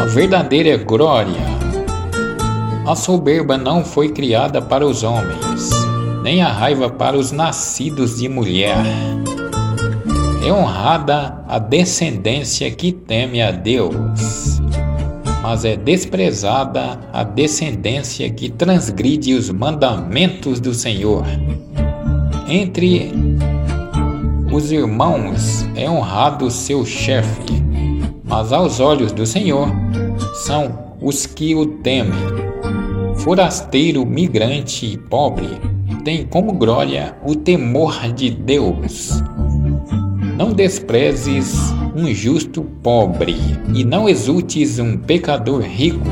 a verdadeira glória. A soberba não foi criada para os homens, nem a raiva para os nascidos de mulher. É honrada a descendência que teme a Deus, mas é desprezada a descendência que transgride os mandamentos do Senhor. Entre os irmãos é honrado seu chefe, mas aos olhos do Senhor são os que o temem. Forasteiro, migrante e pobre tem como glória o temor de Deus. Não desprezes um justo pobre e não exultes um pecador rico.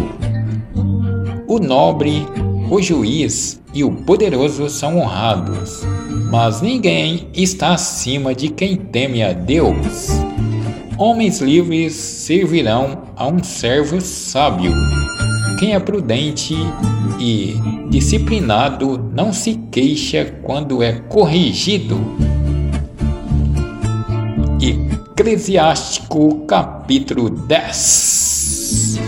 O nobre, o juiz e o poderoso são honrados, mas ninguém está acima de quem teme a Deus. Homens livres servirão a um servo sábio. Quem é prudente e disciplinado não se queixa quando é corrigido. Eclesiástico capítulo 10